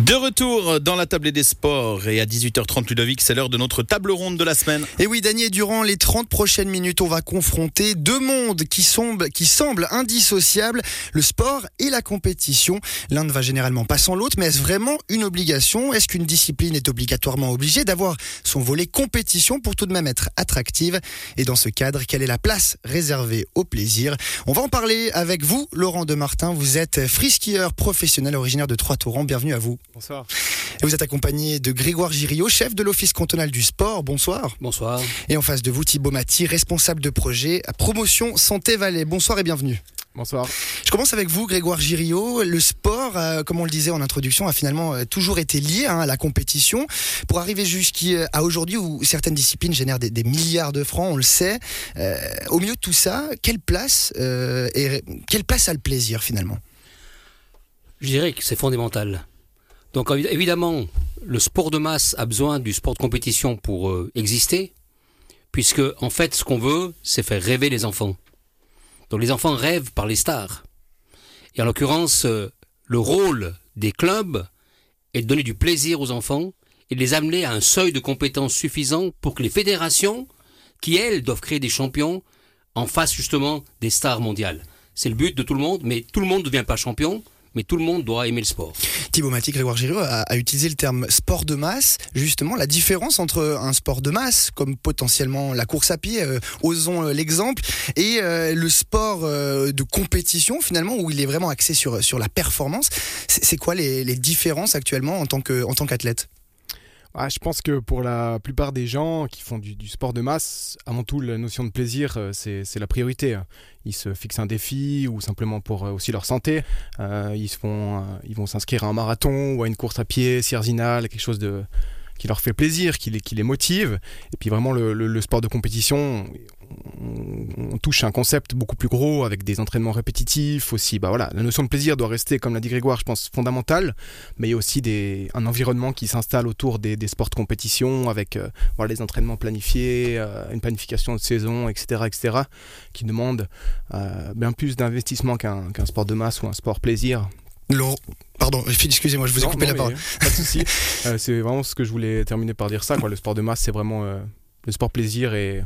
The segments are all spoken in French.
De retour dans la table des sports et à 18h30 Ludovic, c'est l'heure de notre table ronde de la semaine. Et oui, Daniel, durant les 30 prochaines minutes, on va confronter deux mondes qui, semblent, indissociables, le sport et la compétition. L'un ne va généralement pas sans l'autre, mais est-ce vraiment une obligation? Est-ce qu'une discipline est obligatoirement obligée d'avoir son volet compétition pour tout de même être attractive? Et dans ce cadre, quelle est la place réservée au plaisir? On va en parler avec vous, Laurent Demartin. Vous êtes friskieur professionnel originaire de Trois-Tourants. Bienvenue à vous. Bonsoir. Et vous êtes accompagné de Grégoire Giriot, chef de l'Office cantonal du sport. Bonsoir. Bonsoir. Et en face de vous, Thibaut Mati, responsable de projet à Promotion Santé Valais. Bonsoir et bienvenue. Bonsoir. Je commence avec vous, Grégoire Giriot. Le sport, euh, comme on le disait en introduction, a finalement euh, toujours été lié hein, à la compétition. Pour arriver jusqu'à aujourd'hui, où certaines disciplines génèrent des, des, milliards de francs, on le sait. Euh, au milieu de tout ça, quelle place, et, quelle place a le plaisir finalement? Je dirais que c'est fondamental. Donc évidemment, le sport de masse a besoin du sport de compétition pour euh, exister, puisque en fait, ce qu'on veut, c'est faire rêver les enfants. Donc les enfants rêvent par les stars. Et en l'occurrence, euh, le rôle des clubs est de donner du plaisir aux enfants et de les amener à un seuil de compétence suffisant pour que les fédérations, qui elles doivent créer des champions, en fassent justement des stars mondiales. C'est le but de tout le monde, mais tout le monde ne devient pas champion mais tout le monde doit aimer le sport. Thibaut Matic, Grégoire Giraud a, utilisé le terme sport de masse. Justement, la différence entre un sport de masse, comme potentiellement la course à pied, euh, osons euh, l'exemple, et euh, le sport de compétition, finalement, où il est vraiment axé sur, sur la performance. C'est quoi les, les, différences actuellement en tant qu'athlète? Ah, je pense que pour la plupart des gens qui font du, sport de masse, avant tout, la notion de plaisir, c'est la priorité. Ils se fixent un défi ou simplement pour aussi leur santé. Euh, ils, font, ils vont s'inscrire à un marathon ou à une course à pied, Sierzinal, quelque chose de, qui leur fait plaisir, qui les, qui les motive. Et puis vraiment, le, le, sport de compétition, on, touche un concept beaucoup plus gros avec des entraînements répétitifs aussi. Bah voilà, la notion de plaisir doit rester, comme l'a dit Grégoire, je pense fondamentale, mais il y a aussi des, un environnement qui s'installe autour des, des, sports de compétition avec euh, voilà, les entraînements planifiés, euh, une planification de saison, etc., etc., qui demande euh, bien plus d'investissement qu'un qu sport de masse ou un sport plaisir. Laurent, pardon, excusez-moi, je vous ai non, coupé non, la parole. Pas de souci. euh, c'est vraiment ce que je voulais terminer par dire ça. Quoi. Le sport de masse, c'est vraiment euh, le sport plaisir et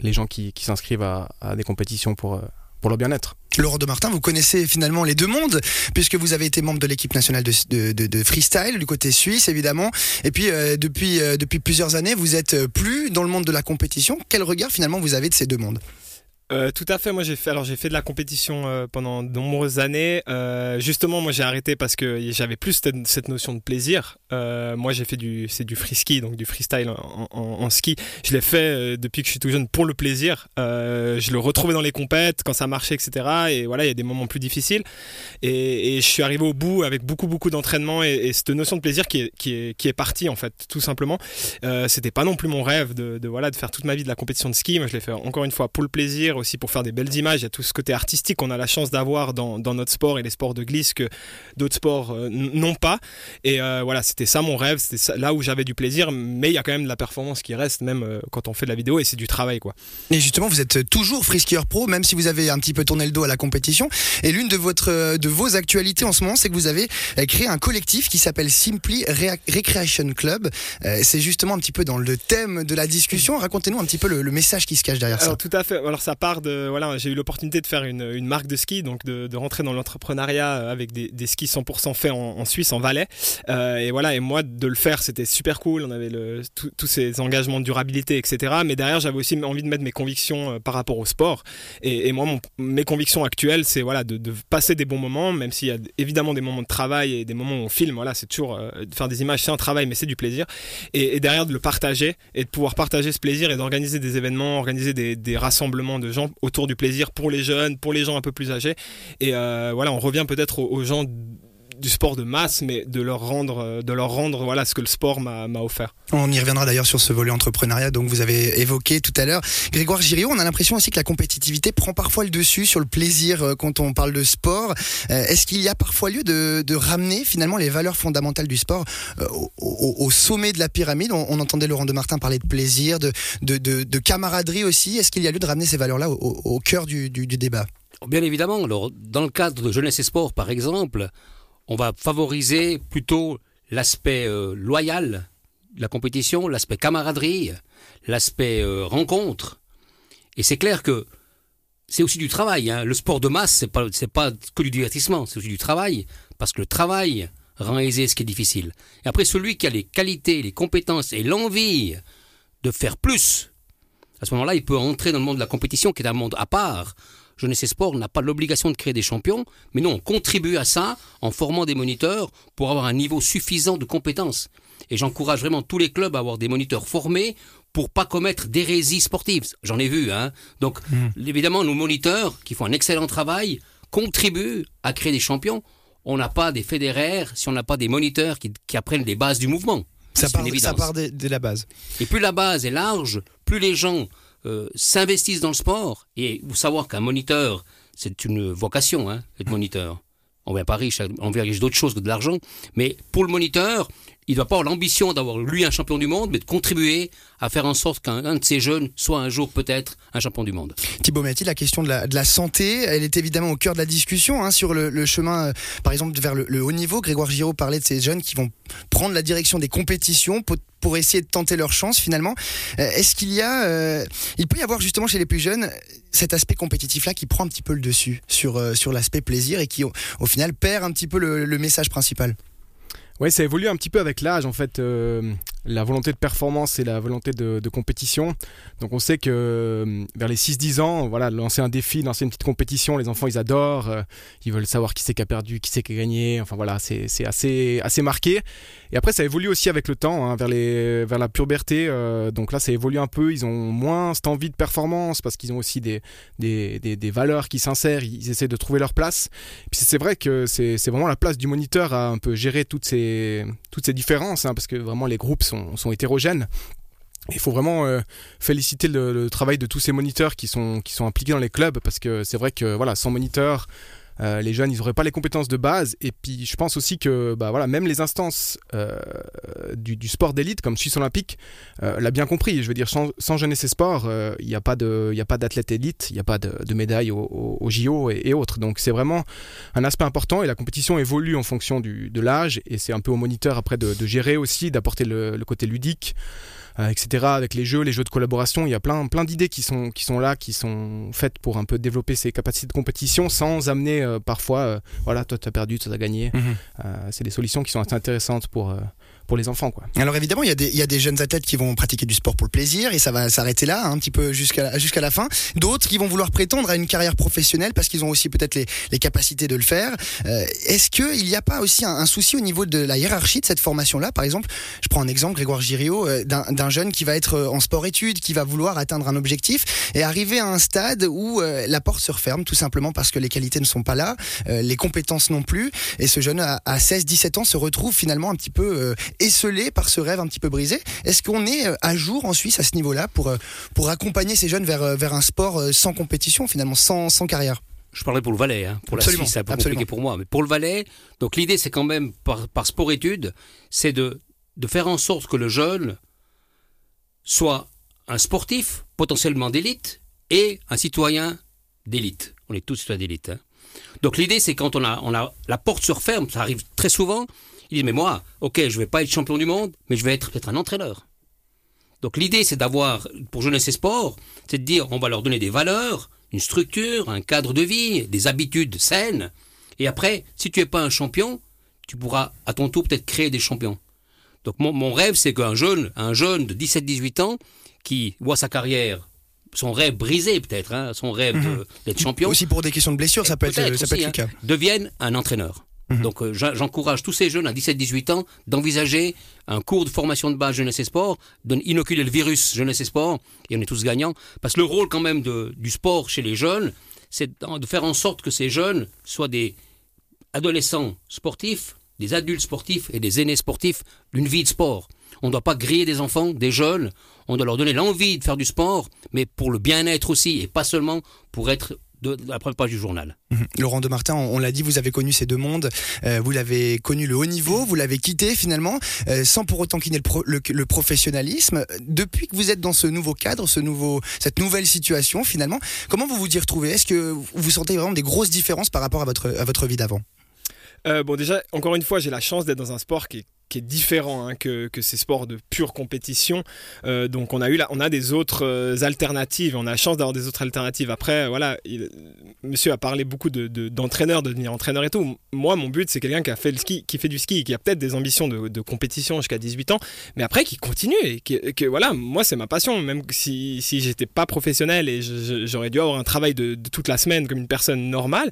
les gens qui, qui s'inscrivent à, à, des compétitions pour, euh, pour leur bien-être. Laurent de Martin, vous connaissez finalement les deux mondes, puisque vous avez été membre de l'équipe nationale de, de, de, de, freestyle, du côté suisse évidemment, et puis euh, depuis, euh, depuis plusieurs années, vous êtes plus dans le monde de la compétition. Quel regard finalement vous avez de ces deux mondes? Euh, tout à fait. Moi, j'ai fait alors j'ai fait de la compétition euh, pendant de nombreuses années. Euh, justement, moi, j'ai arrêté parce que j'avais plus cette, notion de plaisir. Moi, j'ai fait du c'est du free donc du freestyle en, ski. Je l'ai fait depuis que je suis tout jeune pour le plaisir. je le retrouvais dans les compètes quand ça marchait, etc. Et voilà, il y a des moments plus difficiles. Et, je suis arrivé au bout avec beaucoup beaucoup d'entraînement et, et, cette notion de plaisir qui est partie en fait, tout simplement. C'était pas non plus mon rêve de voilà de faire toute ma vie de la compétition de ski. Moi, je l'ai fait encore une fois pour le plaisir aussi pour faire des belles images. Il y a tout ce côté artistique qu'on a la chance d'avoir dans, dans, notre sport et les sports de glisse que d'autres sports euh, n'ont pas. Et euh, voilà, c'était ça mon rêve, c'était là où j'avais du plaisir, mais il y a quand même de la performance qui reste, même euh, quand on fait de la vidéo, et c'est du travail. quoi. Et justement, vous êtes toujours freeskieur pro, même si vous avez un petit peu tourné le dos à la compétition. Et l'une de, votre, de vos actualités en ce moment, c'est que vous avez créé un collectif qui s'appelle Simply Recreation Club. c'est justement un petit peu dans le thème de la discussion. Racontez-nous un petit peu le, le, message qui se cache derrière Alors, ça. Tout à fait. Alors ça de voilà, j'ai eu l'opportunité de faire une, une, marque de ski, donc de, de rentrer dans l'entrepreneuriat avec des, des, skis 100% faits en, en, Suisse, en Valais. Euh, et voilà, et moi de le faire, c'était super cool. On avait tous ces engagements de durabilité, etc. Mais derrière, j'avais aussi envie de mettre mes convictions euh, par rapport au sport. Et, et moi, mes convictions actuelles, c'est voilà de, passer des bons moments, même s'il y a évidemment des moments de travail et des moments où on filme. Voilà, c'est toujours euh, faire des images, c'est un travail, mais c'est du plaisir. Et, et, derrière, de le partager et de pouvoir partager ce plaisir et d'organiser des événements, organiser des, des rassemblements de gens autour du plaisir pour les jeunes, pour les gens un peu plus âgés. Et euh, voilà, on revient peut-être aux, aux, gens du sport de masse, mais de leur rendre, de leur rendre voilà ce que le sport m'a offert. On y reviendra d'ailleurs sur ce volet entrepreneuriat, donc vous avez évoqué tout à l'heure. Grégoire Giriot, on a l'impression aussi que la compétitivité prend parfois le dessus sur le plaisir euh, quand on parle de sport. Euh, Est-ce qu'il y a parfois lieu de, de, ramener finalement les valeurs fondamentales du sport euh, au, au, au, sommet de la pyramide? On, on, entendait Laurent de Martin parler de plaisir, de, de, de camaraderie aussi. Est-ce qu'il y a lieu de ramener ces valeurs-là au, au, cœur du, du, du débat? Bien évidemment. Alors, dans le cadre de Jeunesse et Sport, par exemple, on va favoriser plutôt l'aspect euh, loyal de la compétition, l'aspect camaraderie, l'aspect euh, rencontre. Et c'est clair que c'est aussi du travail. hein. Le sport de masse, c'est pas c'est pas que du divertissement, c'est aussi du travail, parce que le travail rend aisé ce qui est difficile. Et après, celui qui a les qualités, les compétences et l'envie de faire plus, à ce moment-là, il peut entrer dans le monde de la compétition, qui est un monde à part. Jeunesse et Sport n'a pas l'obligation de créer des champions, mais nous, on contribue à ça en formant des moniteurs pour avoir un niveau suffisant de compétences. Et j'encourage vraiment tous les clubs à avoir des moniteurs formés pour pas commettre d'hérésie sportive. J'en ai vu, hein. Donc, évidemment, nos moniteurs, qui font un excellent travail, contribuent à créer des champions. On n'a pas des fédéraires si on n'a pas des moniteurs qui, qui apprennent les bases du mouvement. Ça part, ça dès la base. Et plus la base est large, plus les gens euh, s'investissent dans le sport. Et vous savoir qu'un moniteur, c'est une vocation, hein, être moniteur. On vient pas riche, on vient riche d'autres choses que de l'argent. Mais pour le moniteur, il doit pas avoir l'ambition d'avoir lui un champion du monde, mais de contribuer à faire en sorte qu'un un de ces jeunes soit un jour peut-être un champion du monde. Thibaut Metti, la question de la, santé, elle est évidemment au cœur de la discussion hein, sur le, le chemin, euh, par exemple, vers le, le haut niveau. Grégoire Giraud parlait de ces jeunes qui vont prendre la direction des compétitions pour, essayer de tenter leur chance finalement. Euh, Est-ce qu'il y a, euh, il peut y avoir justement chez les plus jeunes cet aspect compétitif-là qui prend un petit peu le dessus sur, euh, l'aspect plaisir et qui au, final perd un petit peu le, message principal? Ouais, ça évolue un petit peu avec l'âge en fait. La volonté de performance et la volonté de, compétition. Donc on sait que euh, vers les 6-10 ans, voilà, lancer un défi, lancer une petite compétition, les enfants ils adorent, euh, ils veulent savoir qui c'est qui a perdu, qui c'est qui a gagné. Enfin voilà, c'est assez assez marqué. Et après ça évolue aussi avec le temps, hein, vers les vers la puberté. euh, donc là ça évolue un peu. Ils ont moins cette envie de performance parce qu'ils ont aussi des des, des des valeurs qui s'insèrent. Ils essaient de trouver leur place. Puis c'est vrai que c'est vraiment la place du moniteur à un peu gérer toutes ces, toutes ces différences, hein, parce que vraiment les groupes sont, sont hétérogènes. Il faut vraiment euh, féliciter le, le travail de tous ces moniteurs qui sont, qui sont impliqués dans les clubs, parce que c'est vrai que voilà, sans moniteurs, euh, les jeunes, ils n'auraient pas les compétences de base. Et puis, je pense aussi que bah, voilà, même les instances euh, du, du sport d'élite, comme Suisse Olympique, euh, l'a bien compris. Je veux dire, sans, sans jeunesse et sport, il n'y a pas d'athlète élite, il n'y a pas de, de médaille au, au- au JO et, et autres. Donc, c'est vraiment un aspect important et la compétition évolue en fonction du, de l'âge et c'est un peu au moniteur après de, de gérer aussi, d'apporter le, le côté ludique, etc. Avec les jeux, les jeux de collaboration, il y a plein, plein d'idées qui sont, qui sont là, qui sont faites pour un peu développer ses capacités de compétition sans amener euh, parfois, euh, voilà, toi tu as perdu, toi tu as gagné. Euh, c'est des solutions qui sont assez intéressantes pour, euh, pour les enfants. Quoi. Alors évidemment, il y, a des, il y a des jeunes athlètes qui vont pratiquer du sport pour le plaisir et ça va s'arrêter là, hein, un petit peu jusqu'à jusqu'à la fin. D'autres qui vont vouloir prétendre à une carrière professionnelle parce qu'ils ont aussi peut-être les, les capacités de le faire. Euh, Est-ce qu'il n'y a pas aussi un, souci au niveau de la hiérarchie de cette formation-là? Par exemple, je prends un exemple, Grégoire Giriot, euh, d'un d'un jeune qui va être euh, en sport-études, qui va vouloir atteindre un objectif et arriver à un stade où euh, la porte se referme tout simplement parce que les qualités ne sont pas là, euh, les compétences non plus. Et ce jeune à, à 16-17 ans se retrouve finalement un petit peu euh, esselé par ce rêve un petit peu brisé. Est-ce qu'on est euh, à jour en Suisse à ce niveau-là pour, euh, pour accompagner ces jeunes vers, euh, vers un sport sans compétition finalement, sans, sans carrière? Je parlerai pour le Valais, hein. pour Absolument, la Suisse, c'est un peu absolument. compliqué pour moi. Mais pour le Valais, donc l'idée c'est quand même, par, par sport-études, c'est de, de faire en sorte que le jeune soit un sportif potentiellement d'élite et un citoyen d'élite. On est tous citoyens d'élite. hein. Donc l'idée c'est quand on a, on a la porte se referme, ça arrive très souvent. Ils disent mais moi, ok, je vais pas être champion du monde, mais je vais être peut-être un entraîneur. Donc l'idée c'est d'avoir pour jeunesse et sport, c'est de dire on va leur donner des valeurs, une structure, un cadre de vie, des habitudes saines. Et après, si tu n'es pas un champion, tu pourras à ton tour peut-être créer des champions. Donc mon, mon rêve, c'est qu'un jeune, un jeune de 17-18 ans qui voit sa carrière, son rêve brisé peut-être, hein, son rêve de- d'être champion, Aussi pour des questions de blessures, ça peut être, ça peut être le cas. hein, devienne un entraîneur. Mhm. Donc euh, j'encourage tous ces jeunes à 17-18 ans d'envisager un cours de formation de base jeunesse et sport, d'inoculer le virus jeunesse et sport, et on est tous gagnants. Parce que le rôle quand même du sport chez les jeunes, c'est de faire en sorte que ces jeunes soient des adolescents sportifs, des adultes sportifs et des aînés sportifs d'une vie de sport. On ne doit pas griller des enfants, des jeunes, on doit leur donner l'envie de faire du sport, mais pour le bien-être aussi, et pas seulement pour être de, de la première page du journal. Mhm. Laurent de Martin, on, on l'a dit, vous avez connu ces deux mondes. Euh, vous l'avez connu le haut niveau, vous l'avez quitté finalement, euh, sans pour autant quitter le, pro- le- le professionnalisme. Depuis que vous êtes dans ce nouveau cadre, ce nouveau, cette nouvelle situation finalement, comment vous vous y retrouvez? Est-ce que vous sentez vraiment des grosses différences par rapport à votre, à votre vie d'avant? Euh, bon, déjà, encore une fois, j'ai la chance d'être dans un sport qui est, qui est différent hein, que, que ces sports de pure compétition. Euh, donc, on a eu, la, on a des autres euh, alternatives. On a la chance d'avoir des autres alternatives. Après, voilà, il- Monsieur a parlé beaucoup de, de- d'entraîneur, de devenir entraîneur et tout. Moi, mon but, c'est quelqu'un qui a fait le ski, qui fait du ski, qui a peut-être des ambitions de, de compétition jusqu'à 18 ans, mais après qui continue et que voilà, moi, c'est ma passion. Même si, si j'étais pas professionnel et j'aurais dû avoir un travail de, de toute la semaine comme une personne normale,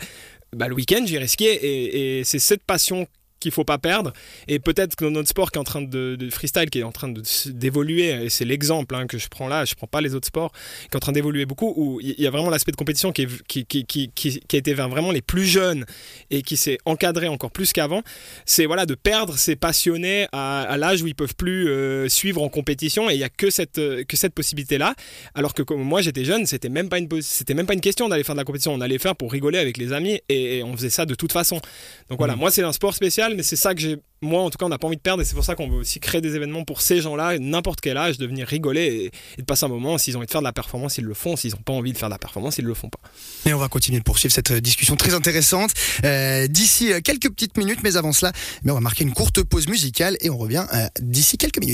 bah, le week-end, j'irai skier et c'est cette passion qu'il faut pas perdre. Et peut-être que dans notre sport qui est en train de, de freestyle qui est en train d'évoluer et c'est l'exemple hein, que je prends là je prends pas les autres sports qui est en train d'évoluer beaucoup où il y a vraiment l'aspect de compétition qui, est, qui, qui, qui, qui, a été vers vraiment les plus jeunes et qui s'est encadré encore plus qu'avant c'est voilà de perdre ces passionnés à, à l'âge où ils peuvent plus euh, suivre en compétition. Et il y a que cette euh, que cette possibilité là alors que comme moi j'étais jeune c'était même pas une pos- c'était même pas une question d'aller faire de la compétition. On allait faire pour rigoler avec les amis et, et on faisait ça de toute façon. Donc voilà moi c'est un sport spécial mais c'est ça que j'ai moi en tout cas on n'a pas envie de perdre et c'est pour ça qu'on veut aussi créer des événements pour ces gens là n'importe quel âge de venir rigoler et, de passer un moment s'ils ont envie de faire de la performance ils le font s'ils n'ont pas envie de faire de la performance ils le font pas Et on va continuer de poursuivre cette euh, discussion très intéressante euh, d'ici euh, quelques petites minutes. Mais avant cela, mais on va marquer une courte pause musicale et on revient d'ici quelques minutes.